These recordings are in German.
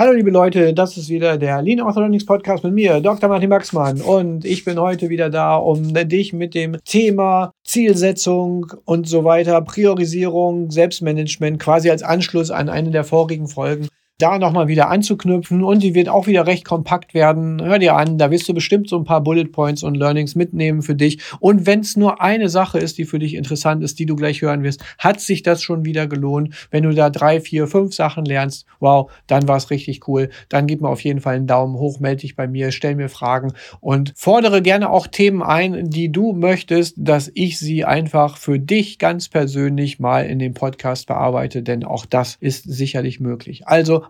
Hallo liebe Leute, das ist wieder der Lean Orthodontics Podcast mit mir, Dr. Martin Maxmann. Und ich bin heute wieder da, um dich mit dem Thema Zielsetzung und so weiter, Priorisierung, Selbstmanagement quasi als Anschluss an eine der vorigen Folgen da nochmal wieder anzuknüpfen und die wird auch wieder recht kompakt werden. Hör dir an, da wirst du bestimmt so ein paar Bullet Points und Learnings mitnehmen für dich. Und wenn es nur eine Sache ist, die für dich interessant ist, die du gleich hören wirst, hat sich das schon wieder gelohnt. Wenn du da drei, vier, fünf Sachen lernst, wow, dann war es richtig cool. Dann gib mir auf jeden Fall einen Daumen hoch, melde dich bei mir, stell mir Fragen und fordere gerne auch Themen ein, die du möchtest, dass ich sie einfach für dich ganz persönlich mal in dem Podcast bearbeite, denn auch das ist sicherlich möglich. Also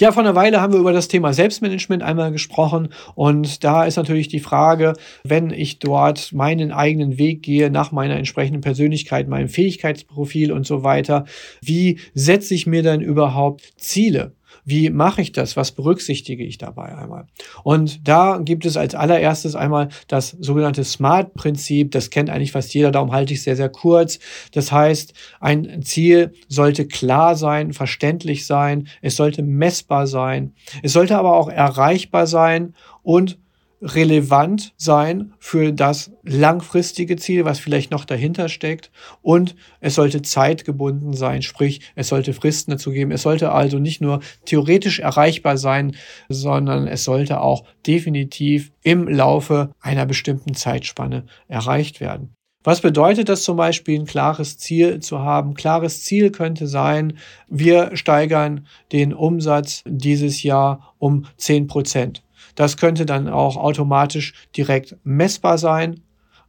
Ja, vor einer Weile haben wir über das Thema Selbstmanagement einmal gesprochen und da ist natürlich die Frage, wenn ich dort meinen eigenen Weg gehe nach meiner entsprechenden Persönlichkeit, meinem Fähigkeitsprofil und so weiter, wie setze ich mir dann überhaupt Ziele? Wie mache ich das? Was berücksichtige ich dabei einmal? Und da gibt es als allererstes einmal das sogenannte SMART-Prinzip. Das kennt eigentlich fast jeder, darum halte ich es sehr, sehr kurz. Das heißt, ein Ziel sollte klar sein, verständlich sein, es sollte messbar sein, es sollte aber auch erreichbar sein und relevant sein für das langfristige Ziel, was vielleicht noch dahinter steckt. Und es sollte zeitgebunden sein, sprich, es sollte Fristen dazu geben. Es sollte also nicht nur theoretisch erreichbar sein, sondern es sollte auch definitiv im Laufe einer bestimmten Zeitspanne erreicht werden. Was bedeutet das zum Beispiel, ein klares Ziel zu haben? Klares Ziel könnte sein, wir steigern den Umsatz dieses Jahr um zehn Prozent. Das könnte dann auch automatisch direkt messbar sein.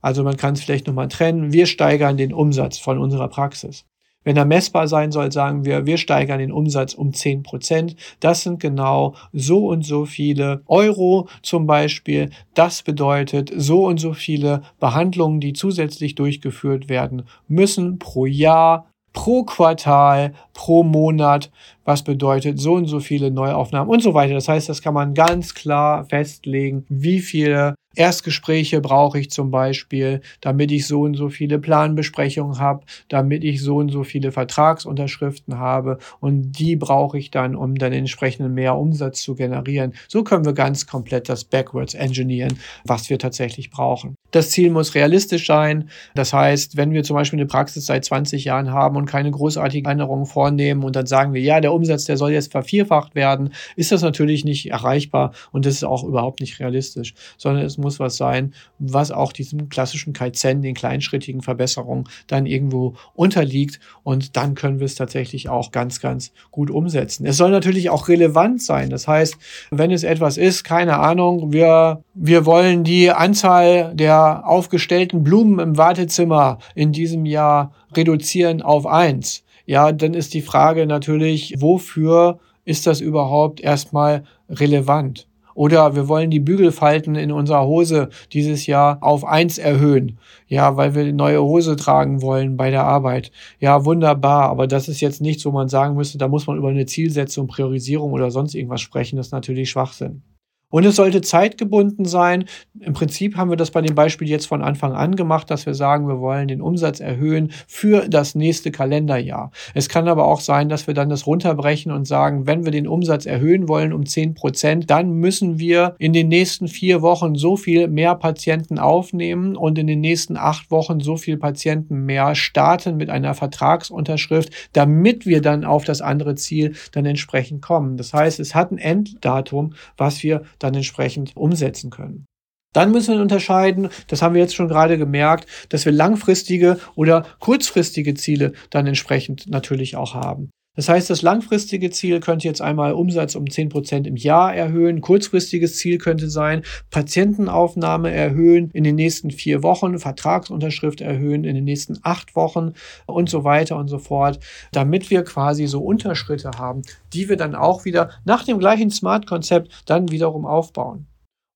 Also man kann es vielleicht nochmal trennen. Wir steigern den Umsatz von unserer Praxis. Wenn er messbar sein soll, sagen wir, wir steigern den Umsatz um 10 Prozent. Das sind genau so und so viele Euro zum Beispiel. Das bedeutet so und so viele Behandlungen, die zusätzlich durchgeführt werden müssen pro Jahr, pro Quartal, pro Monat was bedeutet so und so viele Neuaufnahmen und so weiter. Das heißt, das kann man ganz klar festlegen, wie viele Erstgespräche brauche ich zum Beispiel, damit ich so und so viele Planbesprechungen habe, damit ich so und so viele Vertragsunterschriften habe und die brauche ich dann, um dann entsprechend mehr Umsatz zu generieren. So können wir ganz komplett das Backwards engineeren, was wir tatsächlich brauchen. Das Ziel muss realistisch sein. Das heißt, wenn wir zum Beispiel eine Praxis seit 20 Jahren haben und keine großartigen Änderungen vornehmen und dann sagen wir, ja, der Umsatz, der soll jetzt vervierfacht werden, ist das natürlich nicht erreichbar und das ist auch überhaupt nicht realistisch, sondern es muss was sein, was auch diesem klassischen Kaizen, den kleinschrittigen Verbesserungen dann irgendwo unterliegt und dann können wir es tatsächlich auch ganz, ganz gut umsetzen. Es soll natürlich auch relevant sein. Das heißt, wenn es etwas ist, keine Ahnung, wir, wir wollen die Anzahl der aufgestellten Blumen im Wartezimmer in diesem Jahr reduzieren auf eins ja, dann ist die Frage natürlich, wofür ist das überhaupt erstmal relevant? Oder wir wollen die Bügelfalten in unserer Hose dieses Jahr auf eins erhöhen. Ja, weil wir eine neue Hose tragen wollen bei der Arbeit. Ja, wunderbar. Aber das ist jetzt nichts, wo man sagen müsste, da muss man über eine Zielsetzung, Priorisierung oder sonst irgendwas sprechen. Das ist natürlich Schwachsinn. Und es sollte zeitgebunden sein. Im Prinzip haben wir das bei dem Beispiel jetzt von Anfang an gemacht, dass wir sagen, wir wollen den Umsatz erhöhen für das nächste Kalenderjahr. Es kann aber auch sein, dass wir dann das runterbrechen und sagen, wenn wir den Umsatz erhöhen wollen um 10 Prozent, dann müssen wir in den nächsten vier Wochen so viel mehr Patienten aufnehmen und in den nächsten acht Wochen so viel Patienten mehr starten mit einer Vertragsunterschrift, damit wir dann auf das andere Ziel dann entsprechend kommen. Das heißt, es hat ein Enddatum, was wir dann entsprechend umsetzen können. Dann müssen wir unterscheiden, das haben wir jetzt schon gerade gemerkt, dass wir langfristige oder kurzfristige Ziele dann entsprechend natürlich auch haben. Das heißt, das langfristige Ziel könnte jetzt einmal Umsatz um 10% im Jahr erhöhen. Kurzfristiges Ziel könnte sein, Patientenaufnahme erhöhen in den nächsten vier Wochen, Vertragsunterschrift erhöhen in den nächsten acht Wochen und so weiter und so fort, damit wir quasi so Unterschritte haben, die wir dann auch wieder nach dem gleichen Smart-Konzept dann wiederum aufbauen.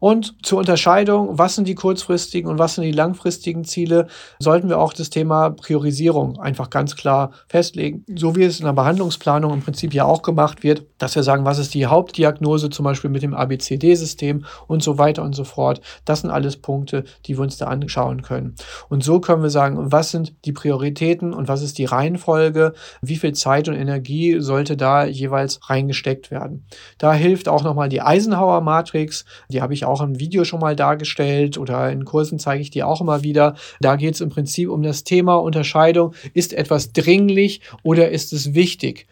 Und zur Unterscheidung, was sind die kurzfristigen und was sind die langfristigen Ziele, sollten wir auch das Thema Priorisierung einfach ganz klar festlegen. So wie es in der Behandlungsplanung im Prinzip ja auch gemacht wird, dass wir sagen, was ist die Hauptdiagnose zum Beispiel mit dem ABCD-System und so weiter und so fort. Das sind alles Punkte, die wir uns da anschauen können. Und so können wir sagen, was sind die Prioritäten und was ist die Reihenfolge, wie viel Zeit und Energie sollte da jeweils reingesteckt werden. Da hilft auch nochmal die Eisenhower-Matrix, die habe ich auch auch im Video schon mal dargestellt oder in Kursen zeige ich die auch immer wieder. Da geht es im Prinzip um das Thema Unterscheidung. Ist etwas dringlich oder ist es wichtig?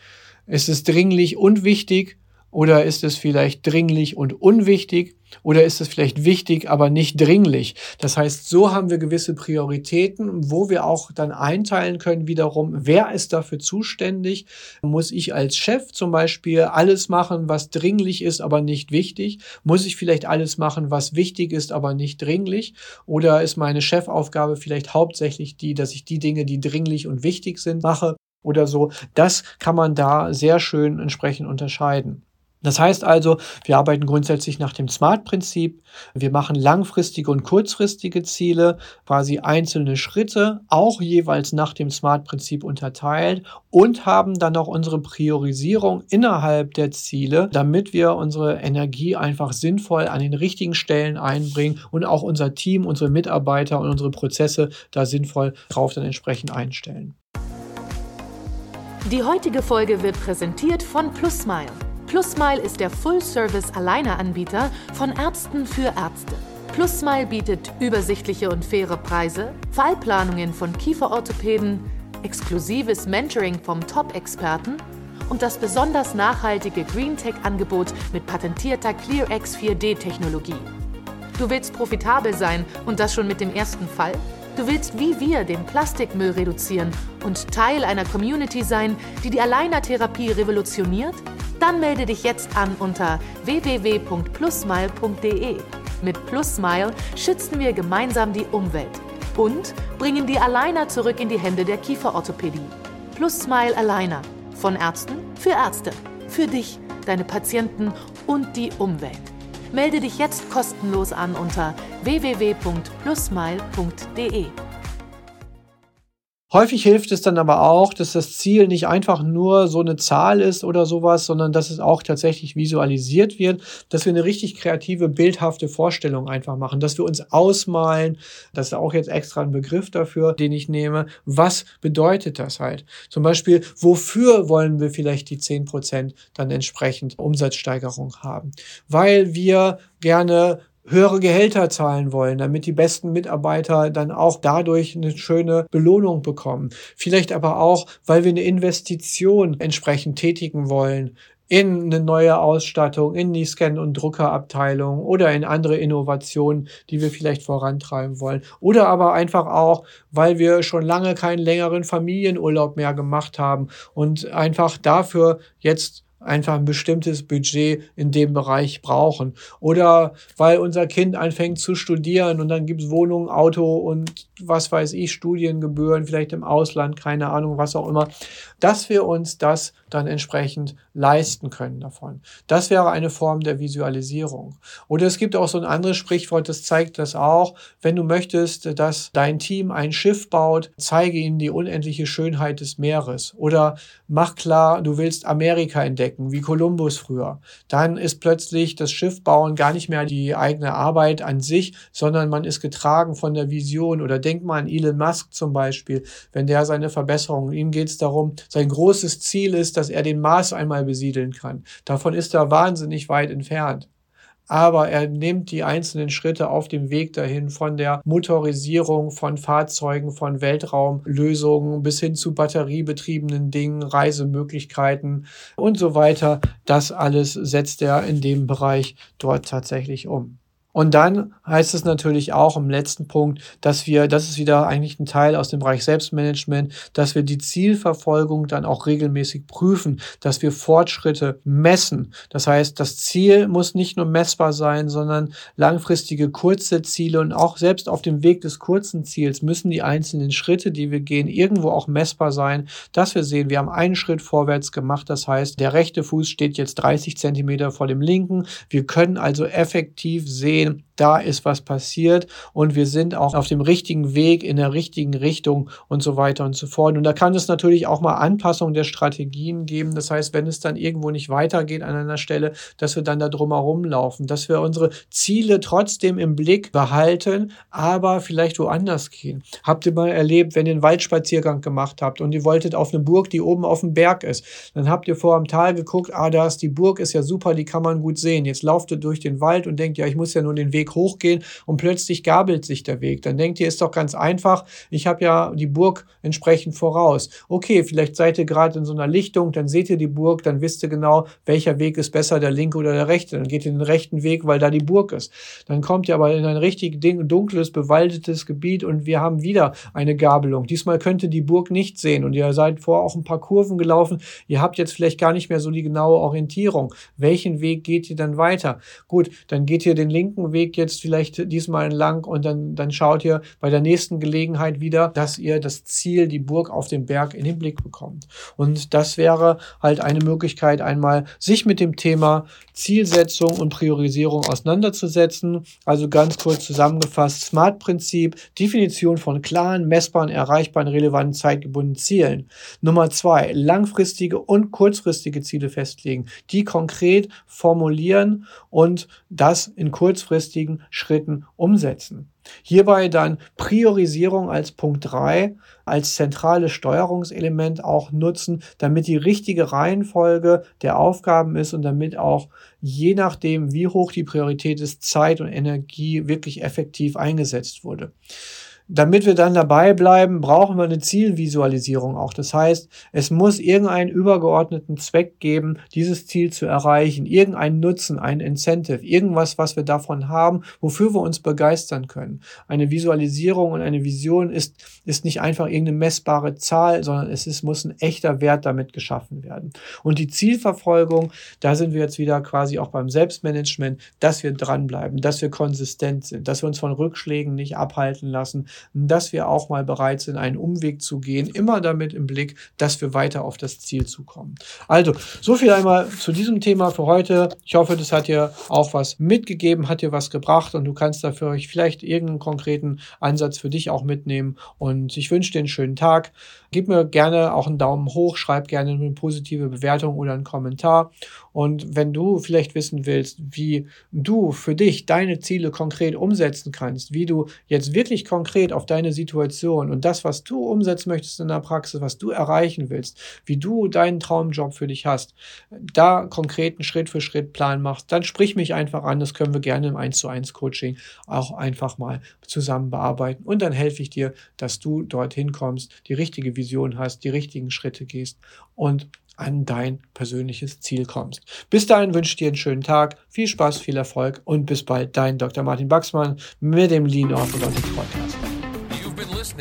Ist es dringlich und wichtig oder ist es vielleicht dringlich und unwichtig? Oder ist es vielleicht wichtig, aber nicht dringlich? Das heißt, so haben wir gewisse Prioritäten, wo wir auch dann einteilen können wiederum, wer ist dafür zuständig? Muss ich als Chef zum Beispiel alles machen, was dringlich ist, aber nicht wichtig? Muss ich vielleicht alles machen, was wichtig ist, aber nicht dringlich? Oder ist meine Chefaufgabe vielleicht hauptsächlich die, dass ich die Dinge, die dringlich und wichtig sind, mache? Oder so. Das kann man da sehr schön entsprechend unterscheiden. Das heißt also, wir arbeiten grundsätzlich nach dem SMART-Prinzip. Wir machen langfristige und kurzfristige Ziele, quasi einzelne Schritte, auch jeweils nach dem SMART-Prinzip unterteilt und haben dann auch unsere Priorisierung innerhalb der Ziele, damit wir unsere Energie einfach sinnvoll an den richtigen Stellen einbringen und auch unser Team, unsere Mitarbeiter und unsere Prozesse da sinnvoll drauf dann entsprechend einstellen. Die heutige Folge wird präsentiert von PlusSmile. PlusSmile ist der Full-Service-Alleineranbieter von Ärzten für Ärzte. PlusSmile bietet übersichtliche und faire Preise, Fallplanungen von Kieferorthopäden, exklusives Mentoring vom Top-Experten und das besonders nachhaltige GreenTech-Angebot mit patentierter ClearX 4D-Technologie. Du willst profitabel sein und das schon mit dem ersten Fall? Du willst wie wir den Plastikmüll reduzieren und Teil einer Community sein, die die Alleinertherapie revolutioniert? Dann melde dich jetzt an unter www.plusmile.de. Mit PlusSmile schützen wir gemeinsam die Umwelt und bringen die Aligner zurück in die Hände der Kieferorthopädie. PlusSmile Aligner. Von Ärzten für Ärzte. Für dich, deine Patienten und die Umwelt. Melde dich jetzt kostenlos an unter www.plusmile.de. Häufig hilft es dann aber auch, dass das Ziel nicht einfach nur so eine Zahl ist oder sowas, sondern dass es auch tatsächlich visualisiert wird, dass wir eine richtig kreative, bildhafte Vorstellung einfach machen, dass wir uns ausmalen, das ist auch jetzt extra ein Begriff dafür, den ich nehme, was bedeutet das halt? Zum Beispiel, wofür wollen wir vielleicht die 10% dann entsprechend Umsatzsteigerung haben? Weil wir gerne höhere Gehälter zahlen wollen, damit die besten Mitarbeiter dann auch dadurch eine schöne Belohnung bekommen. Vielleicht aber auch, weil wir eine Investition entsprechend tätigen wollen in eine neue Ausstattung, in die Scan- und Druckerabteilung oder in andere Innovationen, die wir vielleicht vorantreiben wollen. Oder aber einfach auch, weil wir schon lange keinen längeren Familienurlaub mehr gemacht haben und einfach dafür jetzt einfach ein bestimmtes Budget in dem Bereich brauchen. Oder weil unser Kind anfängt zu studieren und dann gibt es Wohnung, Auto und was weiß ich, Studiengebühren, vielleicht im Ausland, keine Ahnung, was auch immer, dass wir uns das dann entsprechend leisten können davon. Das wäre eine Form der Visualisierung. Oder es gibt auch so ein anderes Sprichwort, das zeigt das auch. Wenn du möchtest, dass dein Team ein Schiff baut, zeige ihnen die unendliche Schönheit des Meeres. Oder mach klar, du willst Amerika entdecken, wie Kolumbus früher. Dann ist plötzlich das Schiffbauen gar nicht mehr die eigene Arbeit an sich, sondern man ist getragen von der Vision. Oder denk mal an Elon Musk zum Beispiel, wenn der seine Verbesserungen, ihm geht es darum, sein großes Ziel ist, dass er den Mars einmal besiedeln kann. Davon ist er wahnsinnig weit entfernt aber er nimmt die einzelnen Schritte auf dem Weg dahin von der Motorisierung von Fahrzeugen, von Weltraumlösungen bis hin zu batteriebetriebenen Dingen, Reisemöglichkeiten und so weiter. Das alles setzt er in dem Bereich dort tatsächlich um. Und dann heißt es natürlich auch im letzten Punkt, dass wir, das ist wieder eigentlich ein Teil aus dem Bereich Selbstmanagement, dass wir die Zielverfolgung dann auch regelmäßig prüfen, dass wir Fortschritte messen. Das heißt, das Ziel muss nicht nur messbar sein, sondern langfristige kurze Ziele und auch selbst auf dem Weg des kurzen Ziels müssen die einzelnen Schritte, die wir gehen, irgendwo auch messbar sein, dass wir sehen, wir haben einen Schritt vorwärts gemacht. Das heißt, der rechte Fuß steht jetzt 30 Zentimeter vor dem linken. Wir können also effektiv sehen, sehen, da ist was passiert und wir sind auch auf dem richtigen Weg, in der richtigen Richtung und so weiter und so fort. Und da kann es natürlich auch mal Anpassungen der Strategien geben. Das heißt, wenn es dann irgendwo nicht weitergeht an einer Stelle, dass wir dann da drumherum laufen, dass wir unsere Ziele trotzdem im Blick behalten, aber vielleicht woanders gehen. Habt ihr mal erlebt, wenn ihr einen Waldspaziergang gemacht habt und ihr wolltet auf eine Burg, die oben auf dem Berg ist, dann habt ihr vor am Tal geguckt, ah, da ist die Burg, ist ja super, die kann man gut sehen. Jetzt lauft ihr durch den Wald und denkt, ja, ich muss ja nur den Weg hochgehen und plötzlich gabelt sich der Weg. Dann denkt ihr, ist doch ganz einfach, ich habe ja die Burg entsprechend voraus. Okay, vielleicht seid ihr gerade in so einer Lichtung, dann seht ihr die Burg, dann wisst ihr genau, welcher Weg ist besser, der linke oder der rechte. Dann geht ihr den rechten Weg, weil da die Burg ist. Dann kommt ihr aber in ein richtig dunkles, bewaldetes Gebiet und wir haben wieder eine Gabelung. Diesmal könnt ihr die Burg nicht sehen und ihr seid vor auch ein paar Kurven gelaufen. Ihr habt jetzt vielleicht gar nicht mehr so die genaue Orientierung. Welchen Weg geht ihr dann weiter? Gut, dann geht ihr den linken Weg jetzt vielleicht diesmal entlang und dann, dann schaut ihr bei der nächsten Gelegenheit wieder, dass ihr das Ziel, die Burg auf dem Berg in den Blick bekommt. Und das wäre halt eine Möglichkeit, einmal sich mit dem Thema Zielsetzung und Priorisierung auseinanderzusetzen. Also ganz kurz zusammengefasst, SMART-Prinzip, Definition von klaren, messbaren, erreichbaren, relevanten, zeitgebundenen Zielen. Nummer zwei, langfristige und kurzfristige Ziele festlegen, die konkret formulieren und das in kurzfristigen Schritten umsetzen. Hierbei dann Priorisierung als Punkt 3 als zentrales Steuerungselement auch nutzen, damit die richtige Reihenfolge der Aufgaben ist und damit auch je nachdem, wie hoch die Priorität ist, Zeit und Energie wirklich effektiv eingesetzt wurde. Damit wir dann dabei bleiben, brauchen wir eine Zielvisualisierung auch. Das heißt, es muss irgendeinen übergeordneten Zweck geben, dieses Ziel zu erreichen, irgendeinen Nutzen, ein Incentive, irgendwas, was wir davon haben, wofür wir uns begeistern können. Eine Visualisierung und eine Vision ist, ist nicht einfach irgendeine messbare Zahl, sondern es ist, muss ein echter Wert damit geschaffen werden. Und die Zielverfolgung, da sind wir jetzt wieder quasi auch beim Selbstmanagement, dass wir dranbleiben, dass wir konsistent sind, dass wir uns von Rückschlägen nicht abhalten lassen, dass wir auch mal bereit sind, einen Umweg zu gehen, immer damit im Blick, dass wir weiter auf das Ziel zukommen. Also, so viel einmal zu diesem Thema für heute. Ich hoffe, das hat dir auch was mitgegeben, hat dir was gebracht und du kannst dafür vielleicht irgendeinen konkreten Ansatz für dich auch mitnehmen. Und ich wünsche dir einen schönen Tag. Gib mir gerne auch einen Daumen hoch, schreib gerne eine positive Bewertung oder einen Kommentar. Und wenn du vielleicht wissen willst, wie du für dich deine Ziele konkret umsetzen kannst, wie du jetzt wirklich konkret auf deine Situation und das, was du umsetzen möchtest in der Praxis, was du erreichen willst, wie du deinen Traumjob für dich hast, da konkreten Schritt für Schritt Plan machst, dann sprich mich einfach an. Das können wir gerne im 1 zu 1 Coaching auch einfach mal zusammen bearbeiten. Und dann helfe ich dir, dass du dorthin kommst, die richtige Vision hast, die richtigen Schritte gehst und an dein persönliches Ziel kommst. Bis dahin wünsche ich dir einen schönen Tag, viel Spaß, viel Erfolg und bis bald, dein Dr. Martin Baxmann mit dem Lean Orthodontics Podcast.